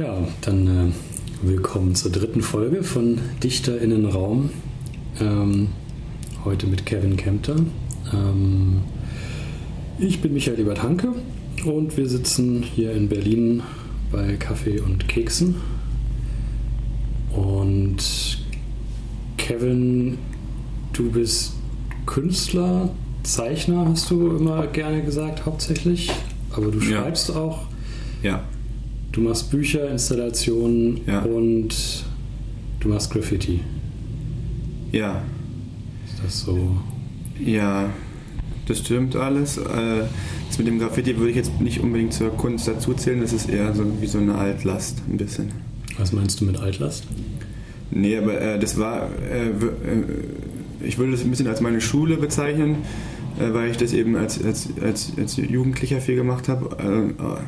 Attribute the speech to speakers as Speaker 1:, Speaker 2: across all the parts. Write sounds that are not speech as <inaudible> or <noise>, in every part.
Speaker 1: Ja, dann äh, willkommen zur dritten Folge von DichterInnenraum. Ähm, heute mit Kevin Kempter. Ähm, ich bin Michael Ebert Hanke und wir sitzen hier in Berlin bei Kaffee und Keksen. Und Kevin, du bist Künstler, Zeichner, hast du immer gerne gesagt, hauptsächlich. Aber du schreibst
Speaker 2: Ja.
Speaker 1: auch.
Speaker 2: Ja,
Speaker 1: Du machst Bücher, Installationen
Speaker 2: Ja.
Speaker 1: und du machst Graffiti.
Speaker 2: ja,
Speaker 1: Ist das so?
Speaker 2: ja, das stimmt alles. Äh, Das mit dem Graffiti würde ich jetzt nicht unbedingt zur Kunst dazuzählen, das ist eher so wie so eine Altlast, ein bisschen.
Speaker 1: Was meinst du mit Altlast?
Speaker 2: Nee, aber äh, das war, äh, äh, ich würde das ein bisschen als meine Schule bezeichnen, äh, weil ich das eben als, als, als, als Jugendlicher viel gemacht habe.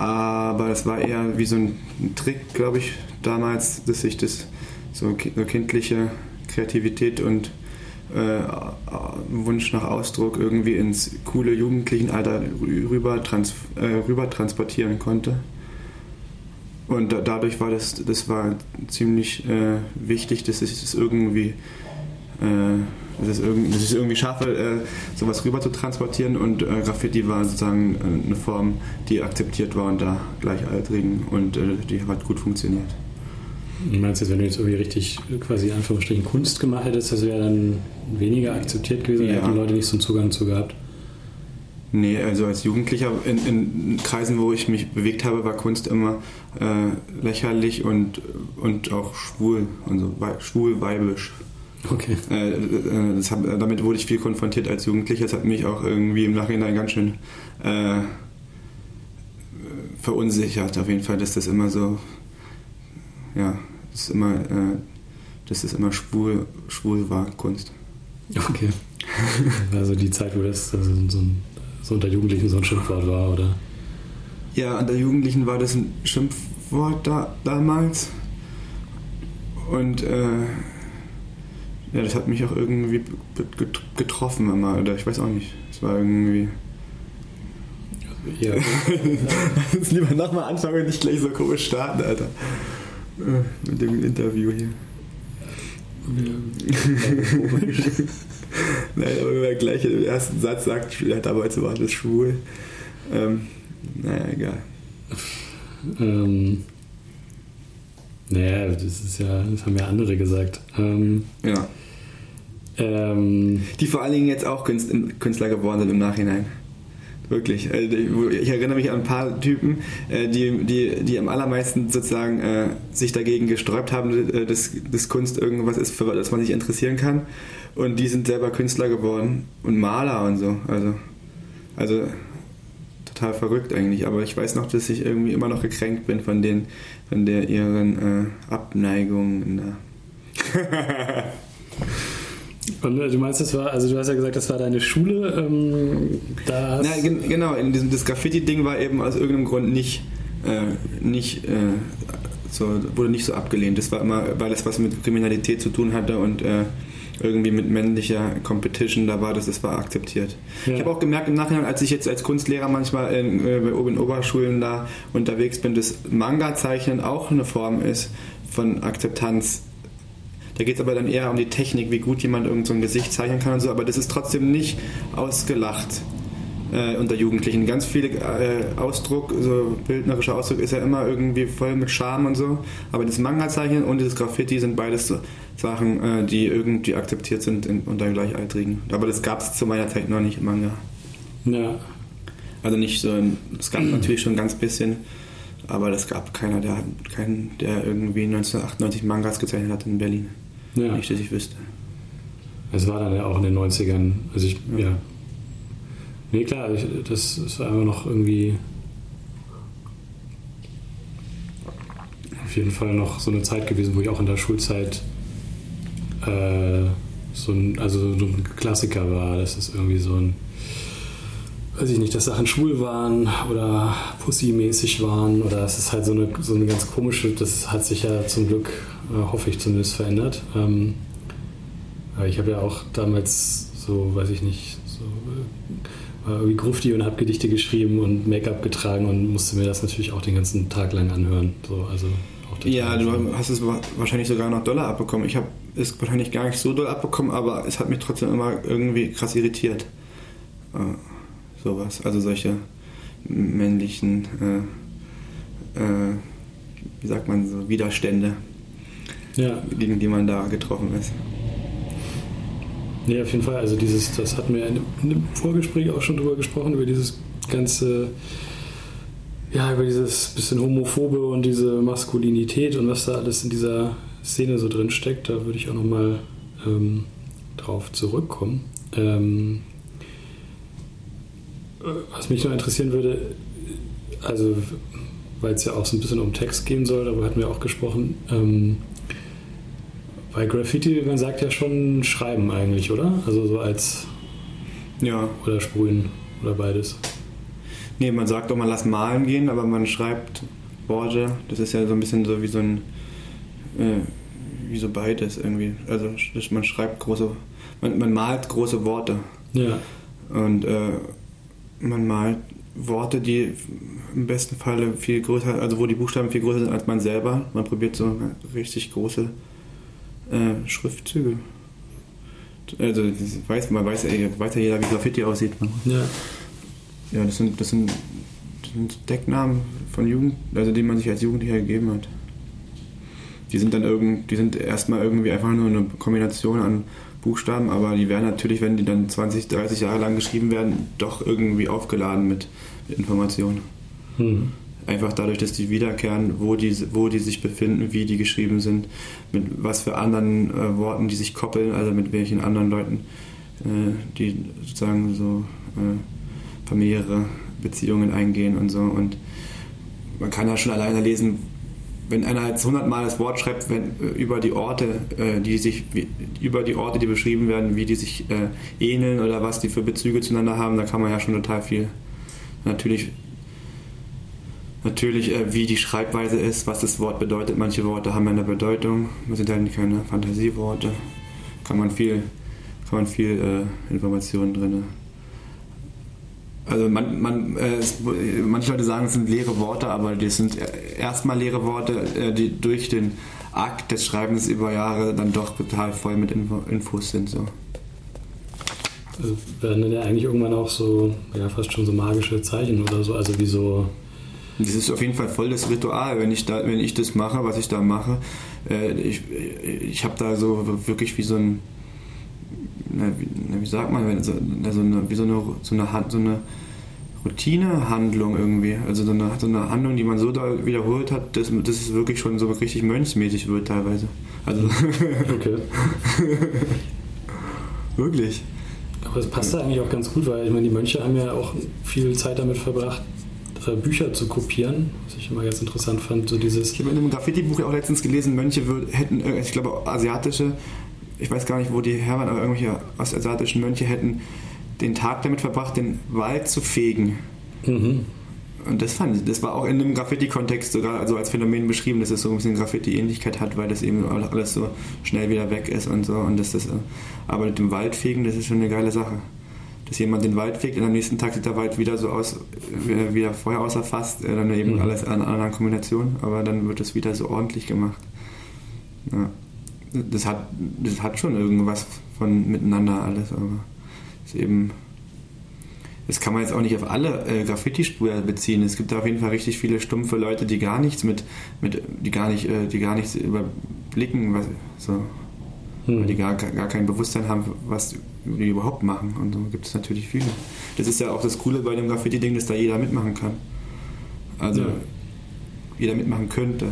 Speaker 2: Äh, äh, aber das war eher wie so ein Trick, glaube ich, damals, dass ich das so, so kindliche Kreativität und äh, Wunsch nach Ausdruck irgendwie ins coole Jugendlichenalter rüber, trans äh, rüber transportieren konnte. Und da, dadurch war das, das war ziemlich äh, wichtig, dass ich es irgendwie, äh, dass, irgendwie dass ich es irgendwie schaffe, äh, sowas rüber zu transportieren. Und äh, Graffiti war sozusagen äh, eine Form, die akzeptiert war unter Gleichaltrigen und äh, die hat gut funktioniert.
Speaker 1: Du meinst jetzt, wenn du jetzt irgendwie richtig quasi in Anführungsstrichen Kunst gemacht hättest, das wäre dann weniger akzeptiert gewesen,
Speaker 2: Ja.
Speaker 1: hätten die Leute nicht so einen Zugang zu gehabt.
Speaker 2: Nee, also als Jugendlicher in, in Kreisen, wo ich mich bewegt habe, war Kunst immer äh, lächerlich und, und auch schwul, also wei- schwul weibisch.
Speaker 1: Okay.
Speaker 2: Äh, äh, das hab, damit wurde ich viel konfrontiert als Jugendlicher. Das hat mich auch irgendwie im Nachhinein ganz schön äh, verunsichert, auf jeden Fall, dass das immer so, ja, dass immer, äh, dass das immer schwul, schwul war, Kunst.
Speaker 1: Okay. <laughs> Also die Zeit, wo das also so, ein, so unter Jugendlichen so ein Schimpfwort war, oder?
Speaker 2: Ja, unter Jugendlichen war das ein Schimpfwort da, damals. Und äh, ja, das hat mich auch irgendwie getroffen immer. Oder ich weiß auch nicht. Es war irgendwie.
Speaker 1: Ja. <laughs>
Speaker 2: Jetzt lieber nochmal anfangen und nicht gleich so komisch starten, Alter. Äh, Mit dem Interview hier. <laughs> Nein, aber wenn man gleich im ersten Satz sagt, ja, damals war das schwul. Ähm, naja, egal.
Speaker 1: ähm, naja, das ist ja, das haben ja andere gesagt. Ähm,
Speaker 2: Ja.
Speaker 1: ähm,
Speaker 2: Die vor allen Dingen jetzt auch Künst- Künstler geworden sind im Nachhinein. Wirklich. Also Ich erinnere mich an ein paar Typen, äh, die, die, die am allermeisten sozusagen äh, sich dagegen gesträubt haben, äh, dass, dass Kunst irgendwas ist, für das man sich interessieren kann. Und die sind selber Künstler geworden und Maler und so. Also, also total verrückt eigentlich. Aber ich weiß noch, dass ich irgendwie immer noch gekränkt bin von, den, von der ihren äh, Abneigungen. <laughs>
Speaker 1: und äh, du meinst, das war, also du hast ja gesagt, das war deine Schule. Ähm, da hast,
Speaker 2: Na, gen genau, in diesem, das Graffiti-Ding war eben aus irgendeinem Grund nicht, äh, nicht äh, so, wurde nicht so abgelehnt. Das war immer, weil das was mit Kriminalität zu tun hatte und äh, irgendwie mit männlicher Competition da war, das, das war akzeptiert.
Speaker 1: Ja.
Speaker 2: Ich habe auch gemerkt im Nachhinein, als ich jetzt als Kunstlehrer manchmal in, äh, in Oberschulen da unterwegs bin, dass Manga-Zeichnen auch eine Form ist von Akzeptanz. Da geht es aber dann eher um die Technik, wie gut jemand irgend so ein Gesicht zeichnen kann und so, aber das ist trotzdem nicht ausgelacht äh, unter Jugendlichen. Ganz viel äh, Ausdruck, so bildnerischer Ausdruck ist ja immer irgendwie voll mit Charme und so, aber das Manga-Zeichnen und das Graffiti sind beides so Sachen, äh, die irgendwie akzeptiert sind in, unter Gleichaltrigen. Aber das gab es zu meiner Zeit noch nicht im Manga.
Speaker 1: ja,
Speaker 2: Also nicht so, es gab <clears throat> natürlich schon ein ganz bisschen, aber es gab keiner, der, keinen, der irgendwie 1998 Mangas gezeichnet hat in Berlin.
Speaker 1: ja.
Speaker 2: Nicht, dass ich wüsste.
Speaker 1: Es war dann ja auch in den 90ern. Also ich, ja. Nee, klar, ich, das ist einfach noch irgendwie auf jeden Fall noch so eine Zeit gewesen, wo ich auch in der Schulzeit äh, so ein, also so ein Klassiker war, dass es irgendwie so ein weiß ich nicht, dass Sachen schwul waren oder Pussy-mäßig waren oder es ist halt so eine, so eine ganz komische, das hat sich ja zum Glück, äh, hoffe ich zumindest, verändert. Ähm, aber ich habe ja auch damals so, weiß ich nicht, irgendwie grufti und habe Gedichte geschrieben und Make-up getragen und musste mir das natürlich auch den ganzen Tag lang anhören. So, also
Speaker 2: ja, du hast es wahrscheinlich sogar noch doller abbekommen. Ich habe es wahrscheinlich gar nicht so doll abbekommen, aber es hat mich trotzdem immer irgendwie krass irritiert. Äh, sowas, also solche männlichen, äh, äh, wie sagt man so, Widerstände, ja. gegen die man da getroffen ist.
Speaker 1: Nee, auf jeden Fall. Also dieses, das hatten wir in einem Vorgespräch auch schon drüber gesprochen, über dieses ganze, ja, über dieses bisschen Homophobe und diese Maskulinität und was da alles in dieser Szene so drin steckt. Da würde ich auch nochmal ähm, drauf zurückkommen. Ähm, was mich noch interessieren würde, also weil es ja auch so ein bisschen um Text gehen soll, darüber hatten wir auch gesprochen. Ähm, bei Graffiti, man sagt ja schon schreiben eigentlich, oder? Also so als.
Speaker 2: Ja.
Speaker 1: Oder sprühen oder beides.
Speaker 2: Nee, man sagt auch, man lässt malen gehen, aber man schreibt Worte. Das ist ja so ein bisschen so wie so ein. Äh, wie so beides irgendwie. Also man schreibt große. Man, man malt große Worte.
Speaker 1: Ja.
Speaker 2: Und äh, man malt Worte, die im besten Falle viel größer, also wo die Buchstaben viel größer sind als man selber. Man probiert so richtig große äh, Schriftzüge. Also weiß, man weiß, ey, weiß ja jeder, wie Graffiti aussieht.
Speaker 1: Ne? Ja.
Speaker 2: Ja, das sind, das sind, das sind Decknamen von Jugend, also die man sich als Jugendlicher gegeben hat. Die sind dann irgend, die sind erstmal irgendwie einfach nur eine Kombination an Buchstaben, aber die werden natürlich, wenn die dann 20, 30 Jahre lang geschrieben werden, doch irgendwie aufgeladen mit, mit Informationen. Hm. Einfach dadurch, dass die wiederkehren, wo die, wo die sich befinden, wie die geschrieben sind, mit was für anderen äh, Worten die sich koppeln, also mit welchen anderen Leuten, äh, die sozusagen so äh, familiäre Beziehungen eingehen und so. Und man kann ja schon alleine lesen, wenn einer jetzt hundertmal das Wort schreibt wenn, äh, über die Orte, äh, die sich über die Orte, die beschrieben werden, wie die sich äh, ähneln oder was die für Bezüge zueinander haben, da kann man ja schon total viel. Natürlich, natürlich, äh, wie die Schreibweise ist, was das Wort bedeutet. Manche Worte haben eine Bedeutung, das sind halt keine Fantasieworte. Kann man viel, kann man viel äh, Informationen drin also man, man, äh, manche Leute sagen, es sind leere Worte, aber das sind erstmal leere Worte, äh, die durch den Akt des Schreibens über Jahre dann doch total voll mit Info Infos sind. So.
Speaker 1: Also werden dann ja eigentlich irgendwann auch so, ja, fast schon so magische Zeichen oder so, also wie so.
Speaker 2: Das ist auf jeden Fall voll das Ritual, wenn ich, da, wenn ich das mache, was ich da mache. Äh, ich ich habe da so wirklich wie so ein na, wie, na, wie, sagt man, so, so eine, wie so eine, so eine, so eine Routinehandlung irgendwie. Also so eine, so eine Handlung, die man so da wiederholt hat, dass, dass es wirklich schon so richtig mönchsmäßig wird teilweise. Also. <laughs>
Speaker 1: Okay.
Speaker 2: wirklich.
Speaker 1: Aber es passt da eigentlich auch ganz gut, weil ich meine, die Mönche haben ja auch viel Zeit damit verbracht, äh, Bücher zu kopieren, was ich immer ganz interessant fand. So dieses
Speaker 2: ich habe in einem Graffiti-Buch auch letztens gelesen, Mönche hätten, äh, ich glaube, asiatische ich weiß gar nicht, wo die her waren, aber irgendwelche ostasiatischen Mönche hätten den Tag damit verbracht, den Wald zu fegen. Mhm. Und das fand ich, das war auch in einem Graffiti-Kontext sogar also als Phänomen beschrieben, dass es so ein bisschen Graffiti-Ähnlichkeit hat, weil das eben alles so schnell wieder weg ist und so. Und das, das, aber mit dem Waldfegen, das ist schon eine geile Sache. Dass jemand den Wald fegt und am nächsten Tag sieht der Wald wieder so aus, wie er vorher außer fast, äh, dann eben mhm. alles in einer anderen Kombination, aber dann wird es wieder so ordentlich gemacht. Ja das hat, das hat schon irgendwas von miteinander alles, aber ist eben. Das kann man jetzt auch nicht auf alle äh, Graffiti-Sprüher beziehen. Es gibt da auf jeden Fall richtig viele stumpfe Leute, die gar nichts mit, mit die gar nicht, äh, die gar nichts überblicken, was, so, hm. die gar, gar kein Bewusstsein haben, was die überhaupt machen. Und so gibt es natürlich viele. Das ist ja auch das Coole bei dem Graffiti-Ding, dass da jeder mitmachen kann. Also ja. jeder mitmachen könnte.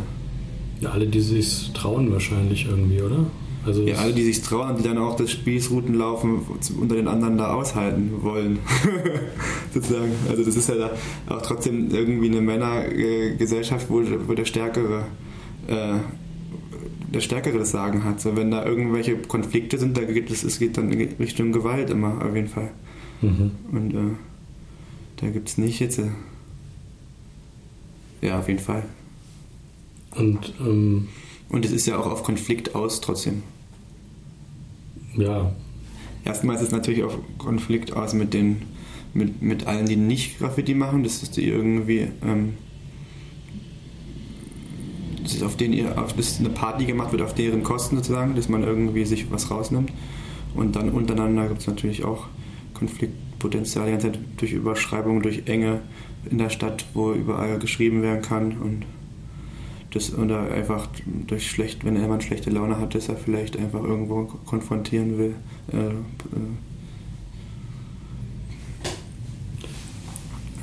Speaker 1: Ja, alle, die sich trauen wahrscheinlich irgendwie, oder?
Speaker 2: Also ja, alle, die sich trauen, die dann auch das Spießroutenlaufen unter den anderen da aushalten wollen. <laughs> Sozusagen. Also das ist ja da auch trotzdem irgendwie eine Männergesellschaft, wo, wo der Stärkere äh, der Stärkere das Sagen hat. So, wenn da irgendwelche Konflikte sind, da geht es, es geht dann in Richtung Gewalt immer, auf jeden Fall. Mhm. Und äh, da gibt es nicht jetzt. Äh, ja, auf jeden Fall.
Speaker 1: Und, ähm,
Speaker 2: und es ist ja auch auf Konflikt aus trotzdem.
Speaker 1: Ja.
Speaker 2: Erstmal ist es natürlich auf Konflikt aus mit den, mit, mit allen, die nicht Graffiti machen, dass die irgendwie ähm, auf denen ihr, dass eine Party gemacht wird auf deren Kosten sozusagen, dass man irgendwie sich was rausnimmt. Und dann untereinander gibt es natürlich auch Konfliktpotenzial die ganze Zeit durch Überschreibungen, durch Enge in der Stadt, wo überall geschrieben werden kann und das oder einfach durch schlecht, wenn jemand schlechte Laune hat, dass er vielleicht einfach irgendwo konfrontieren will. Äh, äh.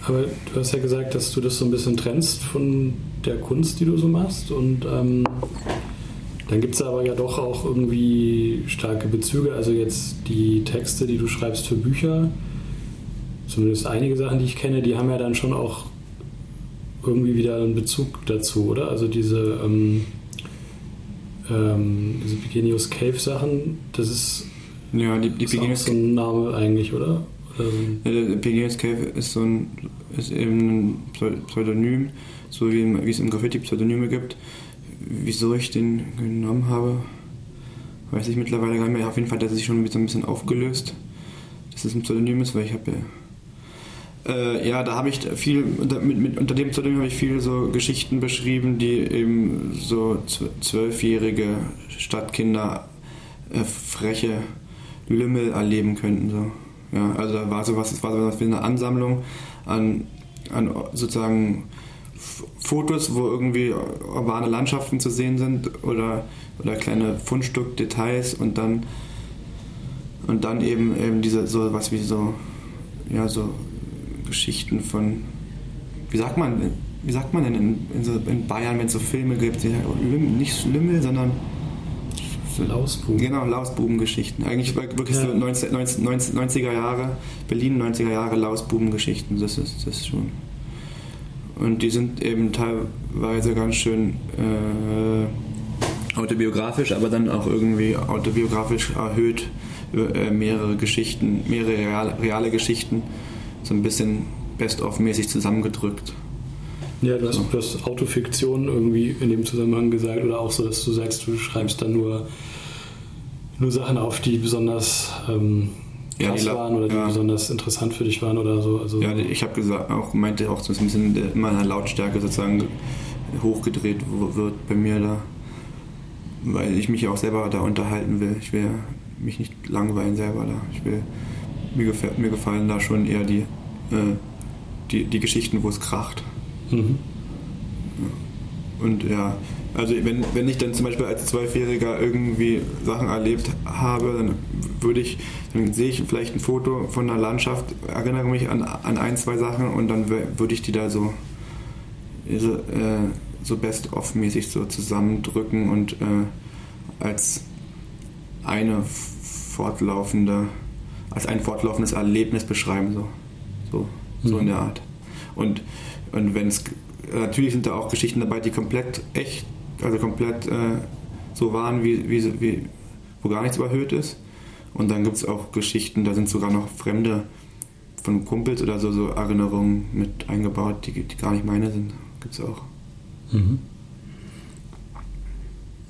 Speaker 1: Aber du hast ja gesagt, dass du das so ein bisschen trennst von der Kunst, die du so machst. Und ähm, dann gibt es aber ja doch auch irgendwie starke Bezüge. Also jetzt die Texte, die du schreibst für Bücher, zumindest einige Sachen, die ich kenne, die haben ja dann schon auch irgendwie wieder einen Bezug dazu, oder? Also diese, ähm, ähm, diese Begenius Cave Sachen, das ist,
Speaker 2: ja, die, die
Speaker 1: ist auch so ein Name eigentlich, oder? oder
Speaker 2: ja, der Begenius Cave ist so ein, ist eben ein Pseudonym, so wie, wie es im Graffiti Pseudonyme gibt. Wieso ich den genommen habe, weiß ich mittlerweile gar nicht mehr. Auf jeden Fall hat er sich schon so ein bisschen aufgelöst, dass es ein Pseudonym ist, weil ich habe ja äh, ja, da habe ich viel, mit, mit, unter dem Pseudonym habe ich viele so Geschichten beschrieben, die eben so zwölfjährige Stadtkinder äh, freche Lümmel erleben könnten. So. Ja, also da war sowas, es war sowas wie eine Ansammlung an, an sozusagen Fotos, wo irgendwie urbane Landschaften zu sehen sind oder, oder kleine Fundstückdetails und dann und dann eben eben diese so was wie so ja so Geschichten von, wie sagt man, wie sagt man denn in, in, so, in Bayern, wenn es so Filme gibt, die, nicht Lümmel, sondern
Speaker 1: Lausbuben.
Speaker 2: Genau, Lausbubengeschichten. Eigentlich wirklich ja. so 90, 90, 90er Jahre, Berlin 90er Jahre Lausbubengeschichten. Das ist das schon. Und die sind eben teilweise ganz schön äh, autobiografisch, aber dann auch irgendwie autobiografisch erhöht äh, mehrere Geschichten, mehrere reale, reale Geschichten so ein bisschen best-of-mäßig zusammengedrückt.
Speaker 1: Ja, du hast, du hast Autofiktion irgendwie in dem Zusammenhang gesagt oder auch so, dass du sagst, du schreibst dann nur, nur Sachen auf, die besonders ähm, krass ja, waren oder die ja. besonders interessant für dich waren oder so. Also,
Speaker 2: ja, ich habe gesagt, auch meinte auch so ein bisschen in meiner Lautstärke sozusagen hochgedreht wird bei mir da, weil ich mich auch selber da unterhalten will. Ich will mich nicht langweilen selber da. Ich will mir, gefällt, mir gefallen da schon eher die, äh, die, die Geschichten, wo es kracht. Mhm. Und ja, also wenn, wenn ich dann zum Beispiel als Zwölfjähriger irgendwie Sachen erlebt habe, dann würde ich, dann sehe ich vielleicht ein Foto von einer Landschaft, erinnere mich an, an ein, zwei Sachen und dann würde ich die da so, so, äh, so best-of-mäßig so zusammendrücken und äh, als eine fortlaufende als ein fortlaufendes Erlebnis beschreiben, so, so, so mhm. in der Art. Und, und wenn es, natürlich sind da auch Geschichten dabei, die komplett echt, also komplett äh, so waren, wie, wie, wie, wo gar nichts überhöht ist. Und dann gibt es auch Geschichten, da sind sogar noch fremde von Kumpels oder so, so Erinnerungen mit eingebaut, die, die gar nicht meine sind. Gibt es auch. Mhm.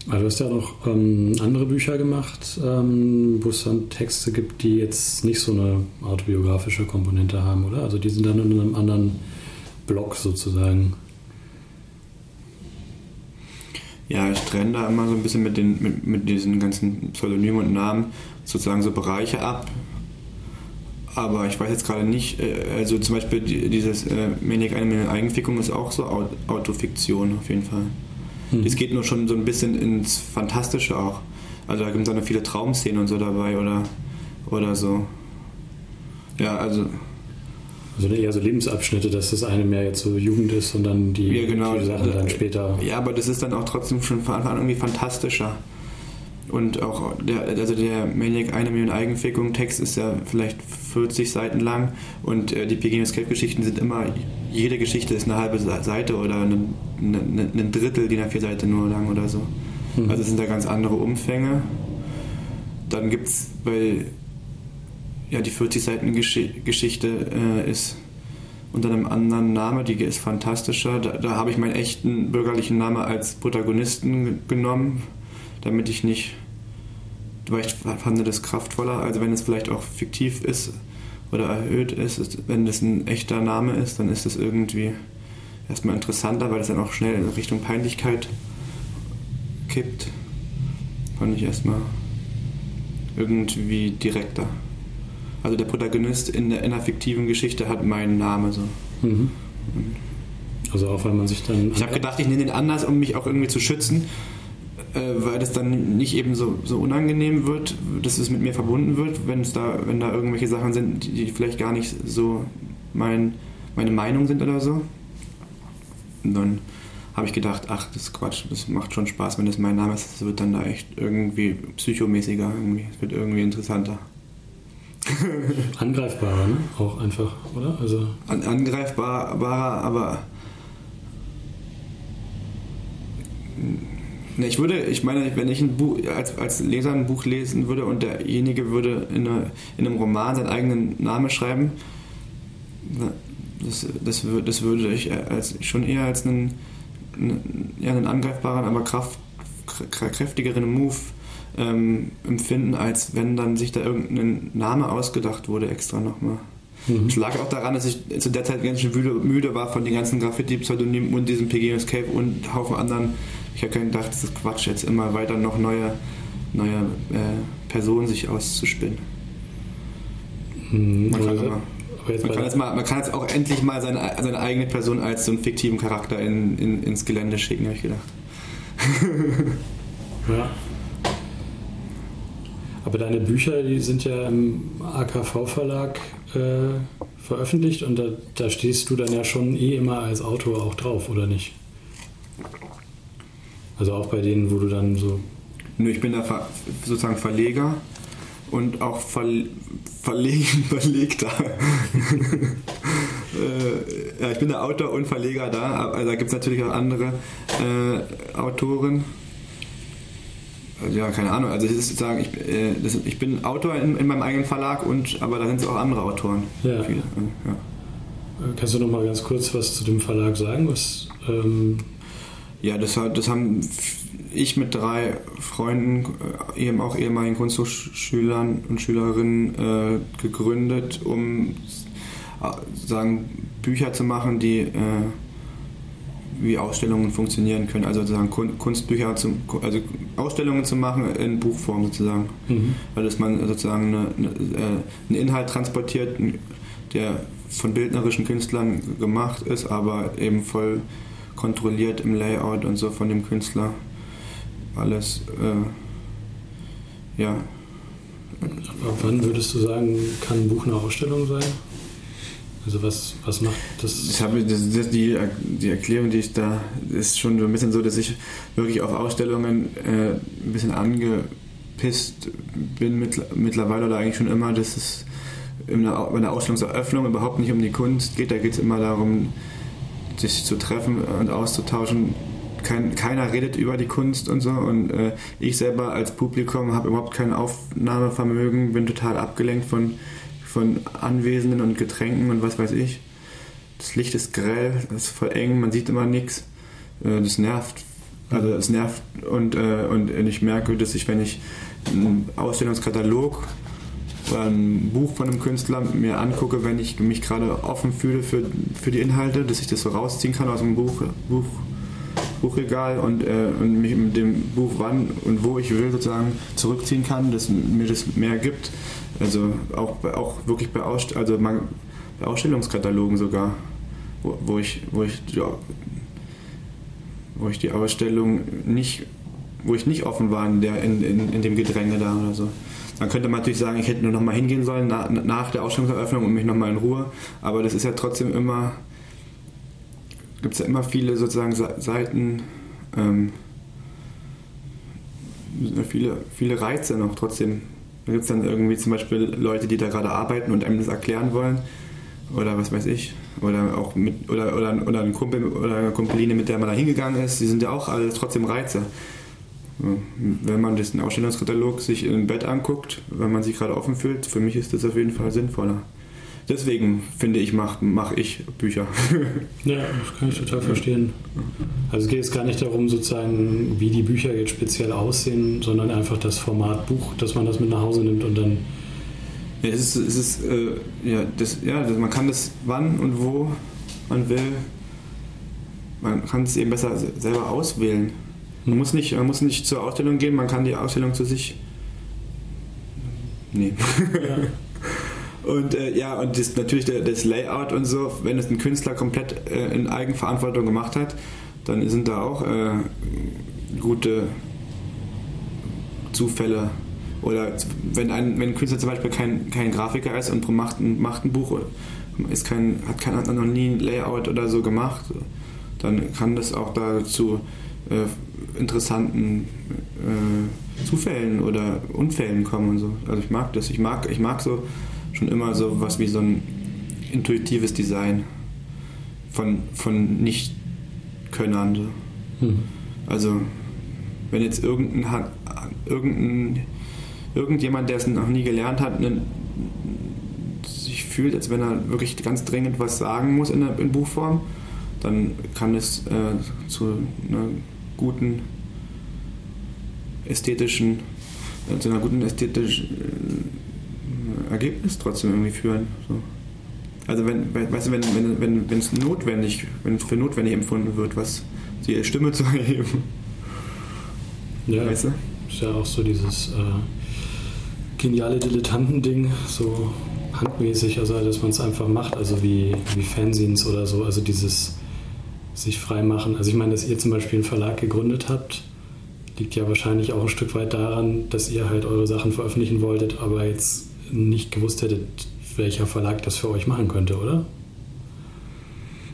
Speaker 1: Also du hast ja noch ähm, andere Bücher gemacht, ähm, wo es dann Texte gibt, die jetzt nicht so eine autobiografische Komponente haben, oder? Also die sind dann in einem anderen Block sozusagen.
Speaker 2: Ja, ich trenne da immer so ein bisschen mit, den, mit, mit diesen ganzen Pseudonymen und Namen sozusagen so Bereiche ab. Aber ich weiß jetzt gerade nicht, äh, also zum Beispiel dieses äh, Maniac eine Eigenfickung ist auch so Autofiktion auf jeden Fall. Mhm. Das geht nur schon so ein bisschen ins Fantastische auch. Also da gibt es auch noch viele Traumszenen und so dabei oder, oder so. Ja, also.
Speaker 1: Also eher so Lebensabschnitte, dass das eine mehr jetzt so Jugend ist und dann die,
Speaker 2: ja, genau.
Speaker 1: die Sachen dann später.
Speaker 2: Ja, aber das ist dann auch trotzdem schon von Anfang an irgendwie fantastischer. Und auch der, also der Maniac eine Million Eigenfickung Text ist ja vielleicht 40 Seiten lang und äh, die Peggy Escape Geschichten sind immer, jede Geschichte ist eine halbe Seite oder ein, ein, ein Drittel DIN A4 Seite nur lang oder so. Mhm. Also sind da ganz andere Umfänge. Dann gibt es, weil ja die 40 Seiten Gesch Geschichte äh, ist unter einem anderen Namen, die ist fantastischer. Da, da habe ich meinen echten bürgerlichen Namen als Protagonisten genommen damit ich nicht, weil ich fand das kraftvoller, also wenn es vielleicht auch fiktiv ist oder erhöht ist. Wenn das ein echter Name ist, dann ist das irgendwie erstmal interessanter, weil es dann auch schnell in Richtung Peinlichkeit kippt. Fand ich erstmal irgendwie direkter. Also der Protagonist in der, in der fiktiven Geschichte hat meinen Namen so. Mhm.
Speaker 1: Also auch weil man sich dann.
Speaker 2: Ich habe gedacht, ich nenne den anders, um mich auch irgendwie zu schützen, äh, weil das dann nicht eben so, so unangenehm wird, dass es mit mir verbunden wird, wenn es da, wenn da irgendwelche Sachen sind, die, die vielleicht gar nicht so mein, meine Meinung sind oder so. Und dann habe ich gedacht, ach, das ist Quatsch, das macht schon Spaß, wenn das mein Name ist. Das wird dann da echt irgendwie psychomäßiger, irgendwie. Es wird irgendwie interessanter. <laughs>
Speaker 1: Angreifbarer, ne? Auch einfach, oder? Also
Speaker 2: An, angreifbarer, aber. Ne, ich würde, ich meine, wenn ich ein Buch, als, als Leser ein Buch lesen würde und derjenige würde in, eine, in einem Roman seinen eigenen Namen schreiben, das, das, das würde ich als, schon eher als einen, ja, einen angreifbaren, aber kraft, kräftigeren Move ähm, empfinden, als wenn dann sich da irgendein Name ausgedacht wurde extra nochmal. Mhm. Es lag auch daran, dass ich zu der Zeit ganz schön müde, müde war von den ganzen Graffiti-Pseudonymen und diesem PG Escape und Haufen anderen. Ich habe gedacht, das ist Quatsch, jetzt immer weiter noch neue, neue äh, Personen sich auszuspinnen. Mhm. Man, kann immer, man, kann jetzt mal, man kann jetzt auch endlich mal seine, seine eigene Person als so einen fiktiven Charakter in, in, ins Gelände schicken, habe ich gedacht.
Speaker 1: ja. <laughs> Aber deine Bücher, die sind ja im AKV-Verlag äh, veröffentlicht und da, da, stehst du dann ja schon eh immer als Autor auch drauf, oder nicht? Also auch bei denen, wo du dann so.
Speaker 2: Nö, ich bin da ver sozusagen Verleger und auch Verle Verleg <laughs> Verlegter. <laughs> äh, ja, ich bin der Autor und Verleger da, aber da gibt es natürlich auch andere äh, Autoren ja, keine Ahnung. Also ich sagen, ich, äh, das, ich bin Autor in, in, meinem eigenen Verlag und aber da sind es auch andere Autoren.
Speaker 1: Ja. Viele, ja. Kannst du noch mal ganz kurz was zu dem Verlag sagen? Was, ähm
Speaker 2: ja, das, das haben ich mit drei Freunden, äh, eben auch ehemaligen Kunsthochschülern und Schülerinnen äh, gegründet, um äh, sagen Bücher zu machen, die äh, wie Ausstellungen funktionieren können. Also sozusagen Kunstbücher, zum, also Ausstellungen zu machen in Buchform sozusagen. Mhm. Also dass man sozusagen eine, eine, äh, einen Inhalt transportiert, der von bildnerischen Künstlern gemacht ist, aber eben voll kontrolliert im Layout und so von dem Künstler. Alles, äh, ja.
Speaker 1: Aber wann würdest du sagen, kann ein Buch eine Ausstellung sein? Also was, was macht das?
Speaker 2: Ich habe das, das, die, die Erklärung, die ich da, ist schon so ein bisschen so, dass ich wirklich auf Ausstellungen äh, ein bisschen angepisst bin mit, mittlerweile oder eigentlich schon immer, dass es in der, in der Ausstellungseröffnung überhaupt nicht um die Kunst geht. Da geht es immer darum, sich zu treffen und auszutauschen. Kein, keiner redet über die Kunst und so. Und äh, ich selber als Publikum habe überhaupt kein Aufnahmevermögen, bin total abgelenkt von von Anwesenden und Getränken und was weiß ich. Das Licht ist grell, es ist voll eng, man sieht immer nichts. Äh, das nervt. Also es nervt und, äh, und ich merke, dass ich, wenn ich einen Ausstellungskatalog oder ein Buch von einem Künstler mir angucke, wenn ich mich gerade offen fühle für, für die Inhalte, dass ich das so rausziehen kann aus dem Buch, Buch, Buchregal und, äh, und mich mit dem Buch wann und wo ich will sozusagen zurückziehen kann, dass mir das mehr gibt, also auch, auch wirklich bei, Ausst also bei Ausstellungskatalogen sogar, wo, wo, ich, wo, ich, ja, wo ich die Ausstellung nicht, wo ich nicht offen war in, der, in, in, in dem Gedränge da oder so. Dann könnte man natürlich sagen, ich hätte nur noch mal hingehen sollen na, nach der Ausstellungseröffnung und mich noch mal in Ruhe. Aber das ist ja trotzdem immer, gibt es ja immer viele sozusagen Seiten, ähm, viele, viele Reize noch trotzdem da gibt es dann irgendwie zum Beispiel Leute, die da gerade arbeiten und einem das erklären wollen. Oder was weiß ich. Oder auch mit, oder, oder, oder ein Kumpel oder eine Kumpeline, mit der man da hingegangen ist, die sind ja auch alle trotzdem Reize. Wenn man den Ausstellungskatalog sich im Bett anguckt, wenn man sich gerade offen fühlt, für mich ist das auf jeden Fall sinnvoller deswegen finde ich, mache mach ich Bücher.
Speaker 1: ja, das kann ich total verstehen. Also es geht jetzt gar nicht darum, sozusagen, wie die Bücher jetzt speziell aussehen, sondern einfach das Format Buch, dass man das mit nach Hause nimmt und dann
Speaker 2: Ja, es ist, es ist äh, ja, das, ja das, man kann das wann und wo man will. Man kann es eben besser selber auswählen. Man muss nicht, man muss nicht zur Ausstellung gehen, man kann die Ausstellung zu sich nehmen. Ja. <laughs> Und äh, ja, und das, natürlich das Layout und so, wenn es ein Künstler komplett äh, in Eigenverantwortung gemacht hat, dann sind da auch äh, gute Zufälle. Oder wenn ein, wenn ein Künstler zum Beispiel kein, kein Grafiker ist und macht ein, macht ein Buch, ist kein, hat, kein, hat noch nie ein Layout oder so gemacht, dann kann das auch dazu äh, interessanten äh, Zufällen oder Unfällen kommen und so. Also ich mag das. Ich mag, ich mag so schon immer so was wie so ein intuitives Design von, von Nicht-Könnern. So. Mhm. Also, wenn jetzt irgendein, irgendein, irgendjemand, der es noch nie gelernt hat, einen, sich fühlt, als wenn er wirklich ganz dringend was sagen muss in, der, in Buchform, dann kann es äh, zu einer guten ästhetischen, äh, zu einer guten ästhetischen Ergebnis trotzdem irgendwie führen. So. Also wenn, weißt du, wenn, wenn, wenn, wenn es notwendig, wenn es für notwendig empfunden wird, was die Stimme <laughs> zu erheben.
Speaker 1: Ja, weißt du? ist ja auch so dieses äh, geniale Dilettantending, so handmäßig, also dass man es einfach macht, also wie, wie Fanzines oder so, also dieses sich frei machen. Also ich meine, dass ihr zum Beispiel einen Verlag gegründet habt, liegt ja wahrscheinlich auch ein Stück weit daran, dass ihr halt eure Sachen veröffentlichen wolltet, aber jetzt nicht gewusst hättet, welcher Verlag das für euch machen könnte, oder?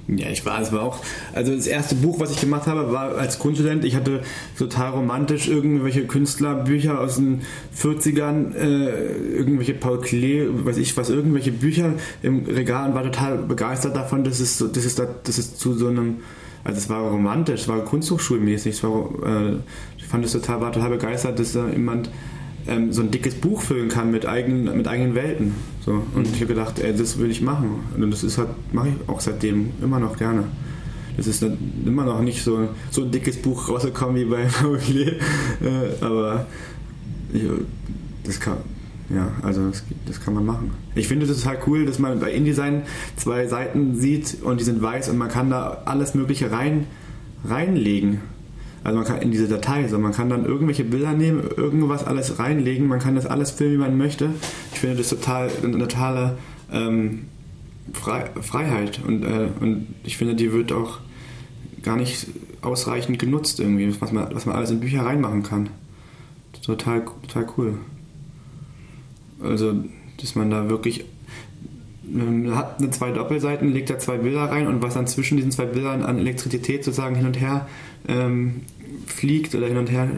Speaker 2: Ja, ich war, es war auch, also das erste Buch, was ich gemacht habe, war als Kunststudent. Ich hatte total romantisch irgendwelche Künstlerbücher aus den 40ern, äh, irgendwelche Paul Klee, weiß ich was, irgendwelche Bücher im Regal und war total begeistert davon, dass es, dass es, da, dass es zu so einem, also es war romantisch, es war kunsthochschulmäßig, es war, äh, ich fand es total, war total begeistert, dass da jemand ähm, so ein dickes Buch füllen kann mit eigenen, mit eigenen Welten. So. Und ich habe gedacht, ey, das will ich machen. Und das ist halt, mache ich auch seitdem immer noch gerne. Das ist immer noch nicht so, so ein dickes Buch rausgekommen wie bei <laughs> Paulier. äh, aber ich, das kann, ja, also das, das, kann man machen. Ich finde es total cool, dass man bei InDesign zwei Seiten sieht und die sind weiß und man kann da alles Mögliche rein, reinlegen. Also man kann in diese Datei, so man kann dann irgendwelche Bilder nehmen, irgendwas alles reinlegen, man kann das alles filmen, wie man möchte. Ich finde das total eine totale ähm, Fre Freiheit und, äh, und ich finde, die wird auch gar nicht ausreichend genutzt irgendwie, was man, was man alles in Bücher reinmachen kann. Total, total cool. Also, dass man da wirklich hat eine zwei Doppelseiten, legt da zwei Bilder rein und was dann zwischen diesen zwei Bildern an Elektrizität sozusagen hin und her ähm, fliegt oder hin und her,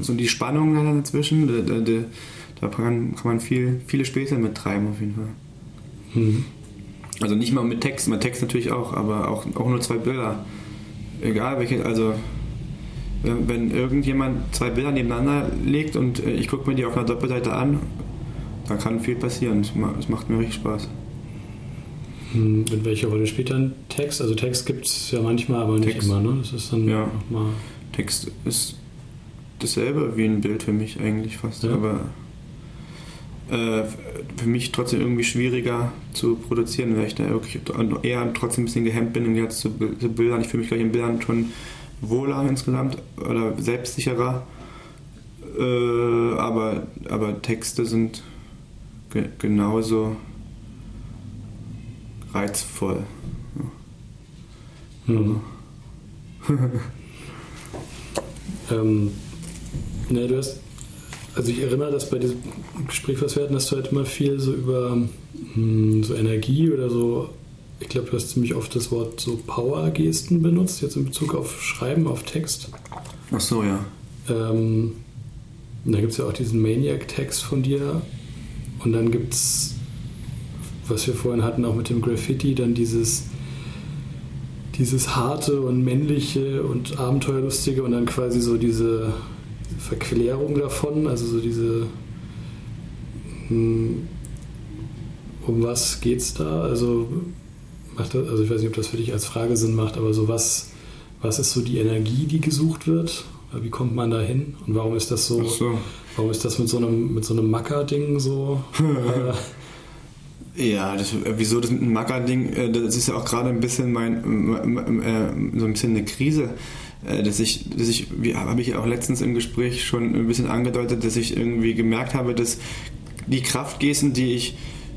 Speaker 2: so die Spannung dazwischen, da, da, da kann, kann, man viel, viele Späße mittreiben auf jeden Fall. Mhm. Also nicht mal mit Text, mit Text natürlich auch, aber auch, auch nur zwei Bilder. Egal welche, also wenn irgendjemand zwei Bilder nebeneinander legt und äh, ich gucke mir die auf einer Doppelseite an, dann kann viel passieren. Es macht mir richtig Spaß.
Speaker 1: Hm, in welcher Rolle spielt dann Text? Also Text gibt es ja manchmal, aber nicht Text, immer, ne? Das ist dann
Speaker 2: ja. nochmal. Text ist dasselbe wie ein Bild für mich eigentlich fast, ja. aber äh, für mich trotzdem irgendwie schwieriger zu produzieren, weil ich da wirklich eher trotzdem ein bisschen gehemmt bin im Gegensatz zu, zu Bildern. Ich fühle mich gleich in Bildern schon wohler insgesamt oder selbstsicherer. Äh, aber, aber Texte sind ge genauso reizvoll. Ja. Hm. <laughs>
Speaker 1: ähm, ne, du hast, also ich erinnere, dass bei diesem Gespräch, was wir hatten, dass du halt immer viel so über mh, hm, so Energie oder so, ich glaube, du hast ziemlich oft das Wort so Power-Gesten benutzt, jetzt in Bezug auf Schreiben, auf Text.
Speaker 2: Ach so, ja.
Speaker 1: Ähm, da gibt es ja auch diesen Maniac-Text von dir und dann gibt es was wir vorhin hatten, auch mit dem Graffiti, dann dieses, dieses harte und männliche und abenteuerlustige und dann quasi so diese Verklärung davon, also so diese hm, um was geht's da? Also macht das, also ich weiß nicht, ob das für dich als Frage Sinn macht, aber so was, was ist so die Energie, die gesucht wird? Wie kommt man da hin? Und warum ist das so,
Speaker 2: so.
Speaker 1: Warum ist das mit so einem, mit so einem Macker-Ding so? <laughs>
Speaker 2: äh, ja, das, wieso das mit einem Macker-Ding, äh, das ist ja auch gerade ein bisschen mein, äh, so ein bisschen eine Krise, äh, dass ich, dass ich, wie habe ich auch letztens im Gespräch schon ein bisschen angedeutet, dass ich irgendwie gemerkt habe, dass die Kraftgesten, die ich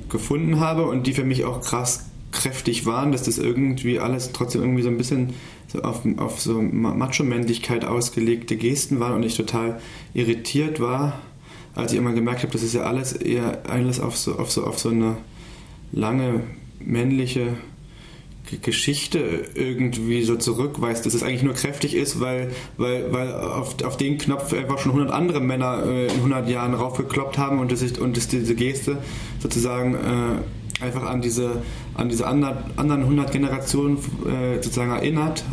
Speaker 2: gefunden habe und die für mich auch krass kräftig waren, dass das irgendwie alles trotzdem irgendwie so ein bisschen so auf, auf so Macho-Männlichkeit ausgelegte Gesten waren und ich total irritiert war, als ich immer gemerkt habe, dass es ja alles eher alles auf so, auf so, auf so eine lange männliche Geschichte irgendwie so zurückweist, dass es eigentlich nur kräftig ist, weil, weil, weil auf, auf den Knopf einfach schon 100 andere Männer äh, in 100 Jahren raufgekloppt haben und, das, und dass diese Geste sozusagen äh, einfach an diese, an diese anderen, anderen 100 Generationen äh, sozusagen erinnert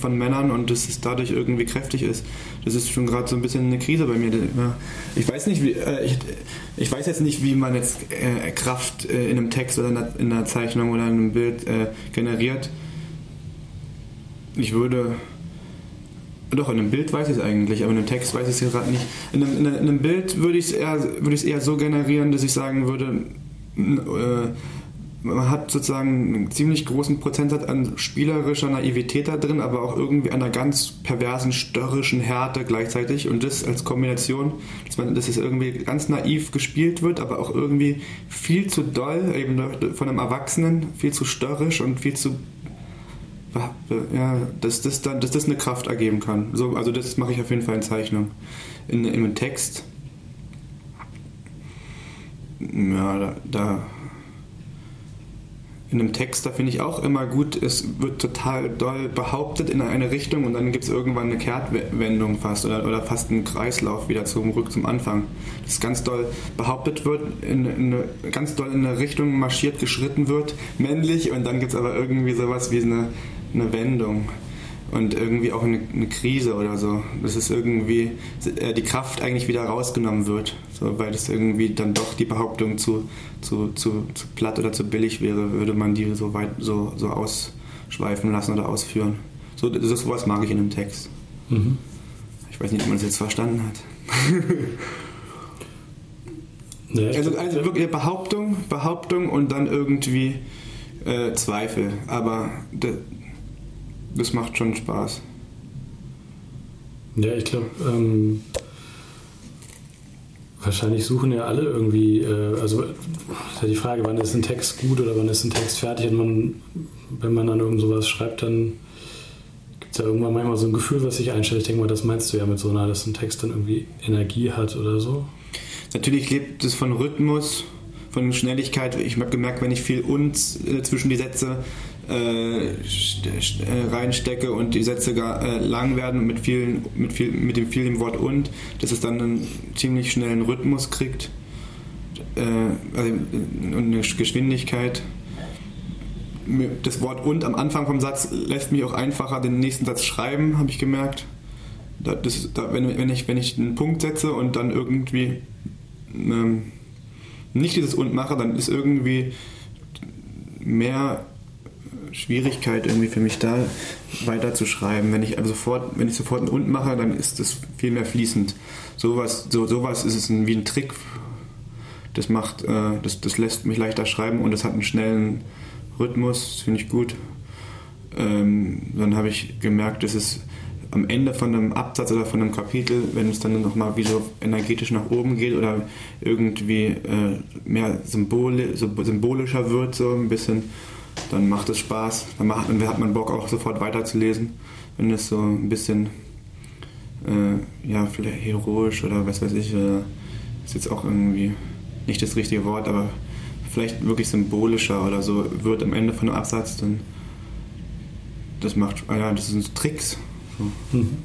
Speaker 2: von Männern und dass es dadurch irgendwie kräftig ist. Das ist schon gerade so ein bisschen eine Krise bei mir. Ich weiß nicht, wie, äh, ich, ich weiß jetzt nicht, wie man jetzt äh, Kraft in einem Text oder in einer, in einer, Zeichnung oder in einem Bild generiert. Ich würde doch, in einem Bild weiß ich es eigentlich, aber in einem Text weiß ich es gerade nicht. In einem, in einem Bild würde ich es eher, eher so generieren, dass ich sagen würde, man hat sozusagen einen ziemlich großen Prozentsatz an spielerischer Naivität da drin, aber auch irgendwie einer ganz perversen, störrischen Härte gleichzeitig. Und das als Kombination, dass, man, dass es irgendwie ganz naiv gespielt wird, aber auch irgendwie viel zu doll, eben von einem Erwachsenen, viel zu störrisch und viel zu. Ja, dass das, dann, dass das eine Kraft ergeben kann. So, also, das mache ich auf jeden Fall in Zeichnung. In, Im Text ja, da, da in einem Text, da finde ich auch immer gut, es wird total doll behauptet in eine Richtung und dann gibt es irgendwann eine Kehrtwendung fast oder, oder fast einen Kreislauf wieder zurück zum Anfang. Dass ganz doll behauptet wird, in, in eine, ganz doll in eine Richtung marschiert, geschritten wird, männlich und dann gibt es aber irgendwie sowas wie eine, eine Wendung und irgendwie auch eine, eine, Krise oder so. Dass es irgendwie äh, die Kraft eigentlich wieder rausgenommen wird, so, weil es irgendwie dann doch die Behauptung zu, zu, zu, zu platt oder zu billig wäre, würde man die so weit so, so ausschweifen lassen oder ausführen. So, das ist sowas mag ich in einem Text. Mhm. Ich weiß nicht, ob man das jetzt verstanden hat. <laughs> ja, also, also wirklich Behauptung, Behauptung und dann irgendwie äh, Zweifel. Aber das macht schon Spaß.
Speaker 1: Ja, ich glaube, ähm, wahrscheinlich suchen ja alle irgendwie, äh, also ist ja die Frage, wann ist ein Text gut oder wann ist ein Text fertig und man, wenn man dann irgend sowas schreibt, dann gibt es ja irgendwann manchmal so ein Gefühl, was sich einstellt. Ich denke mal, das meinst du ja mit so einer, dass ein Text dann irgendwie Energie hat oder so.
Speaker 2: Natürlich lebt es von Rhythmus, von Schnelligkeit. Ich habe gemerkt, wenn ich viel und äh, zwischen die Sätze reinstecke und die Sätze gar, äh, lang werden mit, vielen, mit, viel, mit dem vielen Wort und, dass es dann einen ziemlich schnellen Rhythmus kriegt äh, also, und eine Geschwindigkeit. Das Wort und am Anfang vom Satz lässt mich auch einfacher den nächsten Satz schreiben, habe ich gemerkt. Das, da, wenn, wenn, ich, wenn ich einen Punkt setze und dann irgendwie ähm, nicht dieses und mache, dann ist irgendwie mehr Schwierigkeit irgendwie für mich da weiterzuschreiben. Wenn ich also sofort, wenn ich sofort ein und mache, dann ist das viel mehr fließend. Sowas, so, sowas ist es ein, wie ein Trick. Das macht, äh, das, das lässt mich leichter schreiben und es hat einen schnellen Rhythmus, das finde ich gut. Ähm, dann habe ich gemerkt, dass es am Ende von einem Absatz oder von einem Kapitel, wenn es dann nochmal wie so energetisch nach oben geht oder irgendwie äh, mehr symboli symbolischer wird, so ein bisschen dann macht es Spaß. Dann, macht, dann hat man Bock auch sofort weiterzulesen, wenn es so ein bisschen äh, ja, vielleicht heroisch oder was weiß ich, äh, ist jetzt auch irgendwie nicht das richtige Wort, aber vielleicht wirklich symbolischer oder so wird am Ende von einem Absatz, dann das macht, ah ja, das sind Tricks. So. Mhm.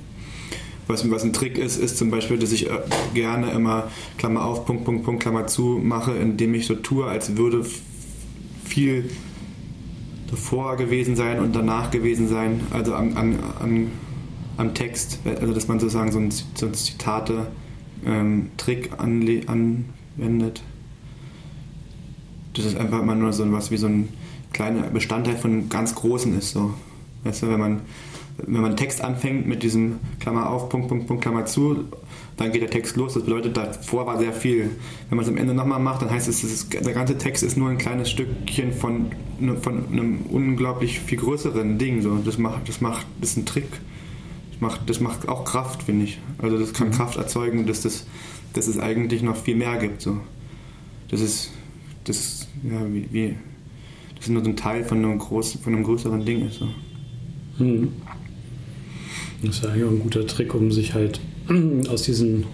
Speaker 2: Was, was ein Trick ist, ist zum Beispiel, dass ich äh, gerne immer Klammer auf, Punkt, Punkt, Punkt, Klammer zu mache, indem ich so tue, als würde viel davor gewesen sein und danach gewesen sein, also am, am, am, am Text, also dass man sozusagen so ein, so ein Zitate-Trick ähm, anwendet. Das ist einfach immer nur so was wie so ein kleiner Bestandteil von ganz Großen ist. So. Weißt du, wenn man wenn man einen Text anfängt mit diesem Klammer auf, Punkt, Punkt, Punkt, Klammer zu, dann geht der Text los. Das bedeutet, davor war sehr viel. Wenn man es am Ende nochmal macht, dann heißt es, ist, der ganze Text ist nur ein kleines Stückchen von, von einem unglaublich viel größeren Ding. So. Das macht, das macht, das ist ein Trick. Das macht, das macht auch Kraft, finde ich. Also das kann mhm. Kraft erzeugen, dass, das, dass es eigentlich noch viel mehr gibt. So. Das ist, das ist, ja, wie, wie das ist nur so ein Teil von einem, großen, von einem größeren Ding ist. So.
Speaker 1: Mhm. Das ist ja eigentlich auch ein guter Trick, um sich halt <clears throat> aus diesen.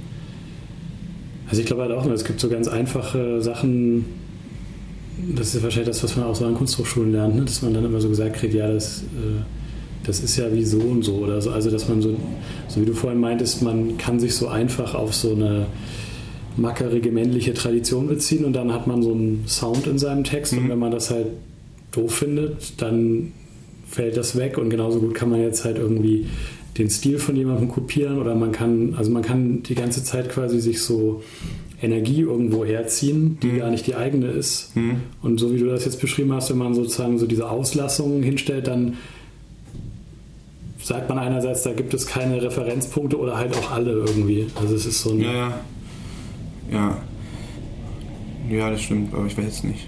Speaker 1: Also ich glaube halt auch, es gibt so ganz einfache Sachen, das ist wahrscheinlich das, was man auch so an Kunsthochschulen lernt, ne? dass man dann immer so gesagt kriegt, ja, das, äh, das ist ja wie so und so oder so. Also dass man so, so wie du vorhin meintest, man kann sich so einfach auf so eine mackerige männliche Tradition beziehen und dann hat man so einen Sound in seinem Text mhm. und wenn man das halt doof findet, dann fällt das weg und genauso gut kann man jetzt halt irgendwie den Stil von jemandem kopieren oder man kann, also man kann die ganze Zeit quasi sich so Energie irgendwo herziehen, die mhm. gar nicht die eigene ist. Mhm. Und so wie du das jetzt beschrieben hast, wenn man sozusagen so diese Auslassungen hinstellt, dann sagt man einerseits, da gibt es keine Referenzpunkte oder halt auch alle irgendwie. Also es ist so ein.
Speaker 2: Ja, ja. Ja. Ja, das stimmt, aber ich weiß jetzt nicht.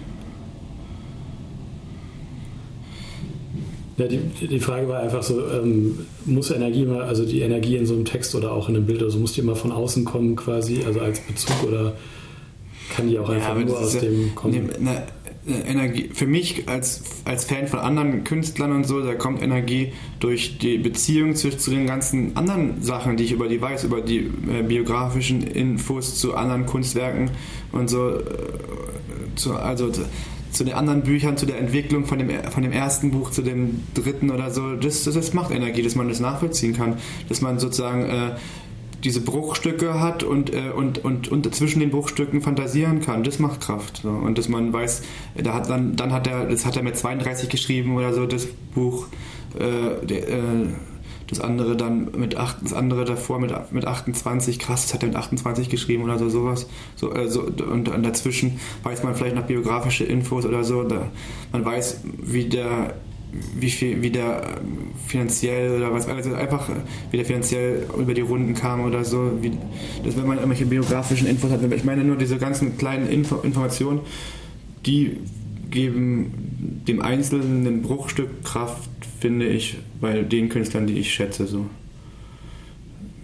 Speaker 1: Ja, die, die Frage war einfach so, ähm, muss Energie immer, also die Energie in so einem Text oder auch in einem Bild, also muss die immer von außen kommen quasi, also als Bezug oder kann die auch einfach ja, nur aus dem kommen?
Speaker 2: Ne, Energie, für mich als, als Fan von anderen Künstlern und so, da kommt Energie durch die Beziehung zu, zu den ganzen anderen Sachen, die ich über die weiß, über die äh, biografischen Infos zu anderen Kunstwerken und so. Äh, zu, also zu den anderen Büchern, zu der Entwicklung von dem, von dem ersten Buch zu dem dritten oder so, das, das, das macht Energie, dass man das nachvollziehen kann, dass man sozusagen äh, diese Bruchstücke hat und, äh, und, und, und zwischen den Bruchstücken fantasieren kann. Das macht Kraft. So. Und dass man weiß, da hat dann, dann hat er, das hat er mit 32 geschrieben oder so, das Buch. Äh, der, äh, das andere dann mit acht, das andere davor mit, mit 28, krass, das hat er mit 28 geschrieben oder so, sowas. So, äh, und, und dazwischen weiß man vielleicht noch biografische Infos oder so. Da, man weiß, wie der wie viel, wie der finanziell oder was, also einfach, wie der finanziell über die Runden kam oder so, wie, dass wenn man irgendwelche biografischen Infos hat, ich meine nur diese ganzen kleinen Info Informationen, die geben dem Einzelnen ein Bruchstück Kraft, finde ich, bei den Künstlern, die ich schätze. So.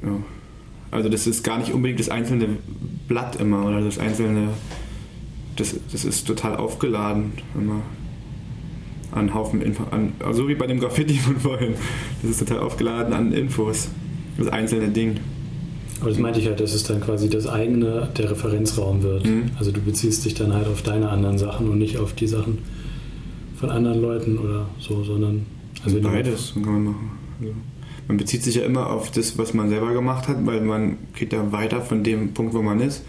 Speaker 2: Ja. Also das ist gar nicht unbedingt das einzelne Blatt immer oder das einzelne, das, das ist total aufgeladen immer an Haufen Info, an, so wie bei dem Graffiti von vorhin. Das ist total aufgeladen an Infos, das einzelne Ding.
Speaker 1: Aber das meinte ich halt, dass es dann quasi das eigene der Referenzraum wird. Mhm. Also du beziehst dich dann halt auf deine anderen Sachen und nicht auf die Sachen von anderen Leuten oder so, sondern
Speaker 2: also Beides kann man machen. Also man bezieht sich ja immer auf das, was man selber gemacht hat, weil man geht ja weiter von dem Punkt, wo man ist.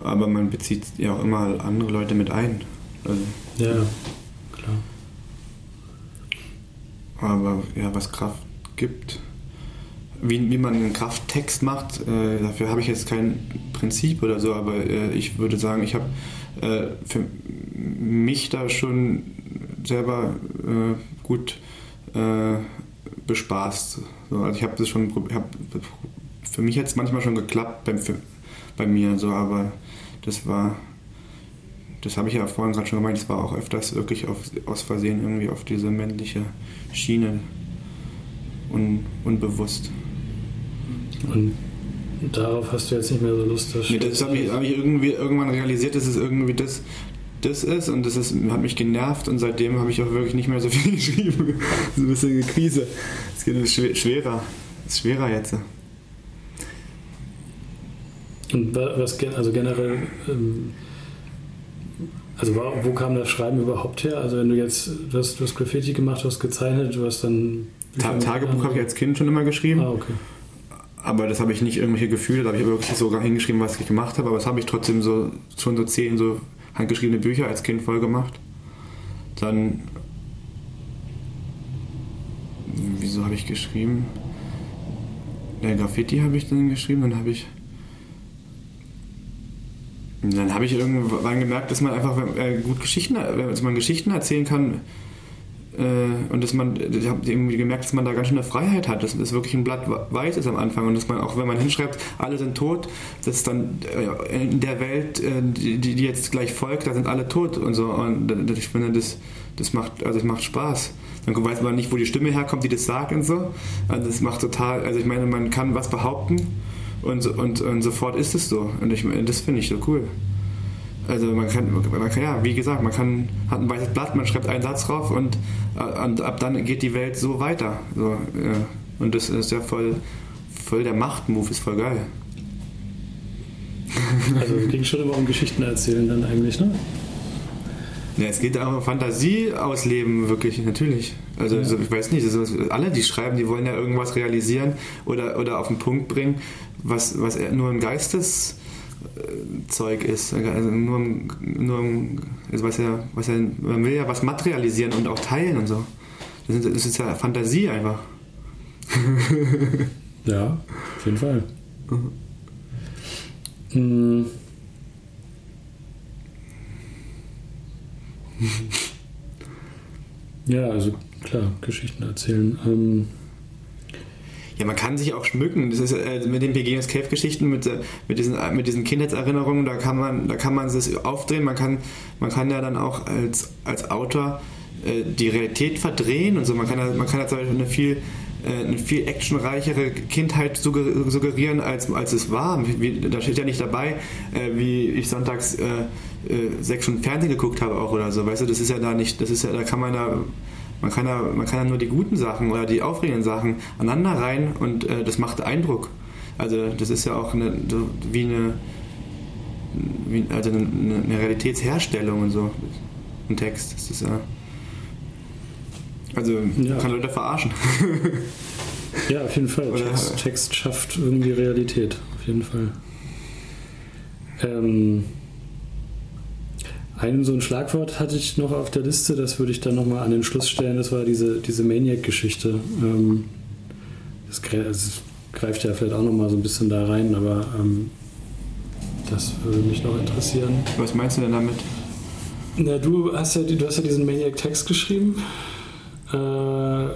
Speaker 2: Aber man bezieht ja auch immer andere Leute mit ein.
Speaker 1: Also, ja, klar.
Speaker 2: Aber ja, was Kraft gibt, wie, wie man einen Krafttext macht, äh, dafür habe ich jetzt kein Prinzip oder so, aber äh, ich würde sagen, ich habe äh, für mich da schon selber äh, gut äh, bespaßt. So, also ich habe das schon, hab, für mich hat es manchmal schon geklappt bei, für, bei mir, so, aber das war, das habe ich ja vorhin gerade schon gemeint, das war auch öfters wirklich auf, aus Versehen irgendwie auf diese männliche Schiene un, unbewusst.
Speaker 1: Und darauf hast du jetzt nicht mehr so Lust,
Speaker 2: das nee, Das habe ich, hab ich irgendwie irgendwann realisiert, dass es irgendwie das, das ist und das ist, hat mich genervt und seitdem habe ich auch wirklich nicht mehr so viel <laughs> geschrieben. so ein bisschen eine Krise. Es geht schwerer. Es ist schwerer jetzt.
Speaker 1: Und was also generell, ähm, also wo kam das Schreiben überhaupt her? Also wenn du jetzt, du hast, Graffiti gemacht, du hast gezeichnet, du hast dann...
Speaker 2: Ta Tagebuch habe ich als Kind schon immer geschrieben.
Speaker 1: Ah, okay.
Speaker 2: Aber das habe ich nicht irgendwelche Gefühle, da habe ich wirklich sogar hingeschrieben, was ich gemacht habe, aber das habe ich trotzdem so schon so zehn so handgeschriebene Bücher als Kind voll gemacht. Dann. Wieso habe ich geschrieben? Der Graffiti habe ich dann geschrieben, dann habe ich. Dann habe ich irgendwann gemerkt, dass man einfach äh, gut Geschichten, dass man Geschichten erzählen kann, und dass man, ich habe irgendwie gemerkt, dass man da ganz schön eine Freiheit hat, dass es wirklich ein Blatt weiß ist am Anfang und dass man auch, wenn man hinschreibt, alle sind tot, dass dann äh, in der Welt, äh, die, die jetzt gleich folgt, da sind alle tot und so. Und ich finde, das, das macht, also es macht Spaß. Dann weiß man nicht, wo die Stimme herkommt, die das sagt und so. Also das macht total, also ich meine, man kann was behaupten und, und, und sofort ist es so. Und ich das finde ich so cool. Also man kann, man kann, ja, wie gesagt, man kann, hat ein weißes Blatt, man schreibt einen Satz drauf und, und ab dann geht die Welt so weiter. So, ja. Und das ist ja voll, voll der Machtmove, ist voll geil. <laughs>
Speaker 1: Also es ging schon immer um Geschichten erzählen dann eigentlich, ne?
Speaker 2: Ja, es geht auch um Fantasie ausleben, wirklich, natürlich. Also, ja. ich weiß nicht, also alle, die schreiben, die wollen ja irgendwas realisieren oder, oder auf den Punkt bringen, was, was nur ein Geistes Zeug ist. Also nur, nur also was ja, was ja, man will ja was materialisieren und auch teilen und so. Das ist, das ist ja Fantasie einfach. <laughs>
Speaker 1: ja, auf jeden Fall. Mhm. <laughs> Ja, also klar, Geschichten erzählen. Ähm
Speaker 2: ja, man kann sich auch schmücken. Das ist äh, mit den Beginners Cave Geschichten, mit, äh, mit, diesen, äh, mit diesen Kindheitserinnerungen, da kann man, da kann man das aufdrehen. Man kann, man kann ja dann auch als, als Autor äh, die Realität verdrehen und so. Man kann ja, man kann ja zum Beispiel eine viel äh, eine viel actionreichere Kindheit suggerieren, als, als es war. Wie, da steht ja nicht dabei, äh, wie ich sonntags äh, äh, sechs Stunden Fernsehen geguckt habe auch oder so. Weißt du, das ist ja da nicht, das ist ja, da kann man da man kann, ja, man kann ja nur die guten Sachen oder die aufregenden Sachen aneinander rein und äh, das macht Eindruck. Also das ist ja auch eine, so wie eine, wie, also eine, eine, Realitätsherstellung und so. Ein Text. Das ist ja. Also ja. kann Leute verarschen. <laughs> <laughs>
Speaker 1: ja, auf jeden Fall. Text, Text, schafft irgendwie Realität. Auf jeden Fall. Ähm, ein so ein Schlagwort hatte ich noch auf der Liste, das würde ich dann nochmal an den Schluss stellen, das war diese, diese Maniac-Geschichte. Ähm, das, das, greift ja vielleicht auch nochmal so ein bisschen da rein, aber ähm, das würde mich noch interessieren.
Speaker 2: Was meinst du denn damit?
Speaker 1: Na, du hast ja, du hast ja diesen Maniac-Text geschrieben äh,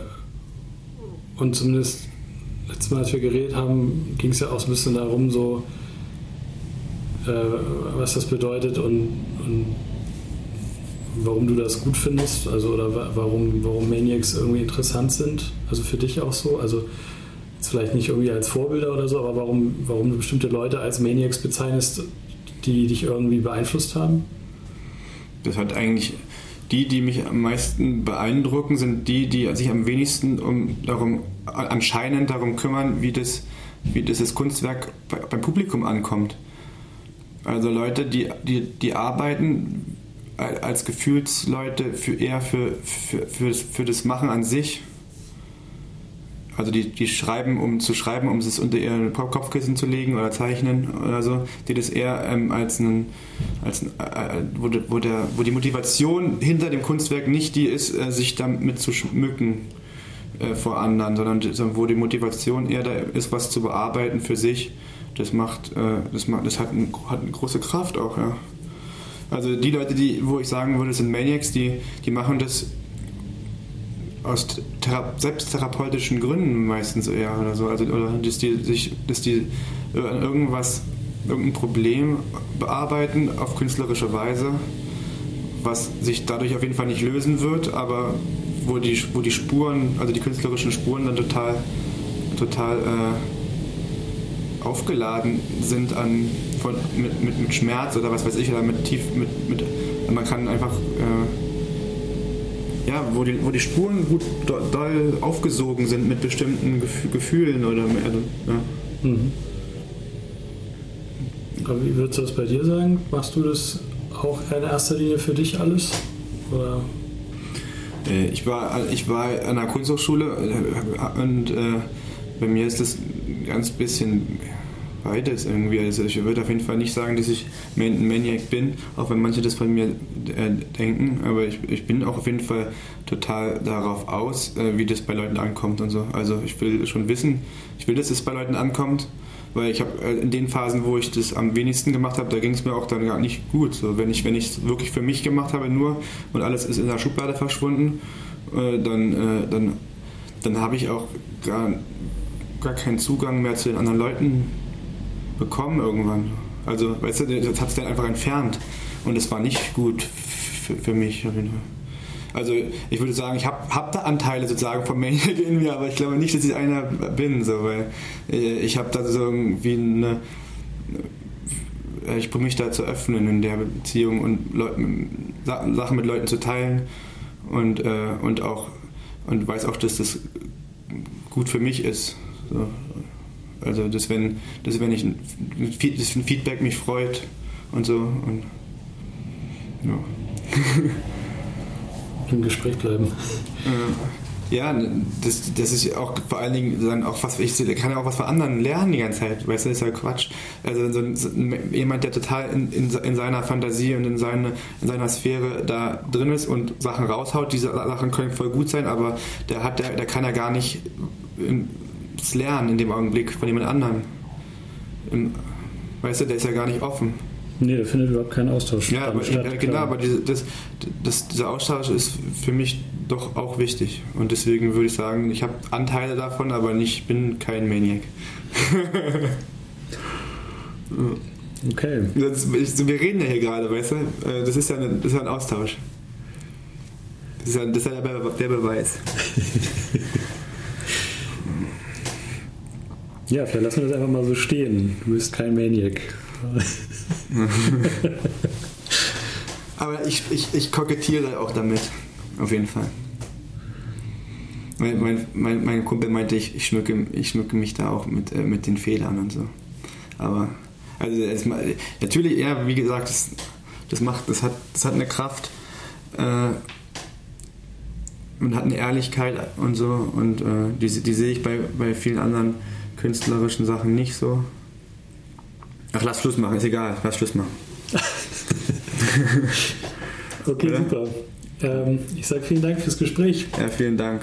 Speaker 1: und zumindest letztes Mal, als wir geredet haben, ging es ja auch so ein bisschen darum, so äh, was das bedeutet und, und warum du das gut findest, also oder warum, warum Maniacs irgendwie interessant sind, also für dich auch so, also jetzt vielleicht nicht irgendwie als Vorbilder oder so, aber warum, warum du bestimmte Leute als Maniacs bezeichnest, die dich irgendwie beeinflusst haben?
Speaker 2: Das hat eigentlich die, die mich am meisten beeindrucken, sind die, die sich am wenigsten um darum anscheinend darum kümmern, wie das, wie das, das Kunstwerk beim Publikum ankommt. Also Leute, die, die, die arbeiten als Gefühlsleute für eher für, für, für, für das Machen an sich. Also die, die schreiben, um zu schreiben, um es unter ihr Kopfkissen zu legen oder zeichnen oder so, die das eher ähm, als ein, als ein, äh, wo, wo, der, wo die Motivation hinter dem Kunstwerk nicht die ist, äh, sich damit zu schmücken äh, vor anderen, sondern wo die Motivation eher da ist, was zu bearbeiten für sich. Das macht, äh, das macht, das hat, ein, hat eine große Kraft auch, ja. Also die Leute, die, wo ich sagen würde, sind Maniacs, die, die machen das aus thera selbsttherapeutischen Gründen meistens eher oder so. Also, oder dass die sich, dass die irgendwas, irgendein Problem bearbeiten auf künstlerische Weise, was sich dadurch auf jeden Fall nicht lösen wird, aber wo die, wo die Spuren, also die künstlerischen Spuren dann total, total äh, aufgeladen sind an, von, mit, mit, mit Schmerz oder was weiß ich, oder mit tief, mit, mit man kann einfach, äh, ja, wo die, wo die Spuren gut doll aufgesogen sind mit bestimmten Gefühlen oder, also, ja. Mhm.
Speaker 1: Aber wie würdest du das bei dir sagen? Machst du das auch in erster Linie für dich alles? Oder?
Speaker 2: Äh, ich war, ich war an einer Kunsthochschule äh, und äh, bei mir ist das ganz bisschen beides irgendwie. Also ich würde auf jeden Fall nicht sagen, dass ich ein Maniac bin, auch wenn manche das von mir äh, denken, aber ich, ich bin auch auf jeden Fall total darauf aus, äh, wie das bei Leuten ankommt und so. Also ich will schon wissen, ich will, dass es bei Leuten ankommt, weil ich habe äh, in den Phasen, wo ich das am wenigsten gemacht habe, da ging es mir auch dann gar nicht gut. So, wenn ich wenn es wirklich für mich gemacht habe nur und alles ist in der Schublade verschwunden äh, dann, äh, dann, dann habe ich auch gar, gar keinen Zugang mehr zu den anderen Leuten bekommen irgendwann. Also, weißt du, das hat es dann einfach entfernt. Und es war nicht gut für, mich. Also ich würde sagen, ich habe hab da Anteile sozusagen von Maniac in mir, aber ich glaube nicht, dass ich einer bin, so, weil äh, ich habe da so irgendwie eine äh, ich probiere mich da zu öffnen in der Beziehung und Leuten, Sachen mit Leuten zu teilen und, äh, und auch und weiß auch, dass das gut für mich ist. So. Also dass wenn, dass wenn ich ein, dass ein Feedback mich freut und so und ja. <laughs>
Speaker 1: Im Gespräch bleiben.
Speaker 2: Äh, ja, das, das ist auch vor allen Dingen dann auch was, ich kann ja auch was von anderen lernen die ganze Zeit, weißt du, das ist ja Quatsch. Also so, so, jemand, der total in, in, in, seiner Fantasie und in, seine, in seiner Sphäre da drin ist und Sachen raushaut, diese Sachen können voll gut sein, aber der hat, der, der kann ja gar nicht lernen in dem Augenblick von jemand anderem. Weißt du, der ist ja gar nicht offen.
Speaker 1: Nee, da findet überhaupt kein Austausch
Speaker 2: ja, aber, statt. Ja, genau, aber diese, das, das, dieser Austausch ist für mich doch auch wichtig. Und deswegen würde ich sagen, ich habe Anteile davon, aber nicht, ich bin kein Maniac. <laughs>
Speaker 1: okay.
Speaker 2: Das, ich, wir reden ja hier gerade, weißt du? Äh, das ist ja, eine, das ist ja ein Austausch. Das ist ja, das ist ja der, der Beweis. <laughs>
Speaker 1: ja, vielleicht lassen wir das einfach mal so stehen. Du bist kein Maniac. <laughs>
Speaker 2: Aber ich, ich, ich kokettiere auch damit, auf jeden Fall. Mein, mein, mein, mein Kumpel meinte, ich, ich, schmücke, ich schmücke mich da auch mit, äh, mit den Fehlern und so. Aber, also es, natürlich, ja, wie gesagt, das, das, macht, das, hat, das hat eine Kraft äh, und hat eine Ehrlichkeit und so. Und äh, die, die sehe ich bei, bei vielen anderen künstlerischen Sachen nicht so. Ach, lass Schluss machen, ist egal, lass Schluss machen. <laughs>
Speaker 1: okay, Oder? super. Ähm, ich sage vielen Dank fürs Gespräch.
Speaker 2: Ja, vielen Dank.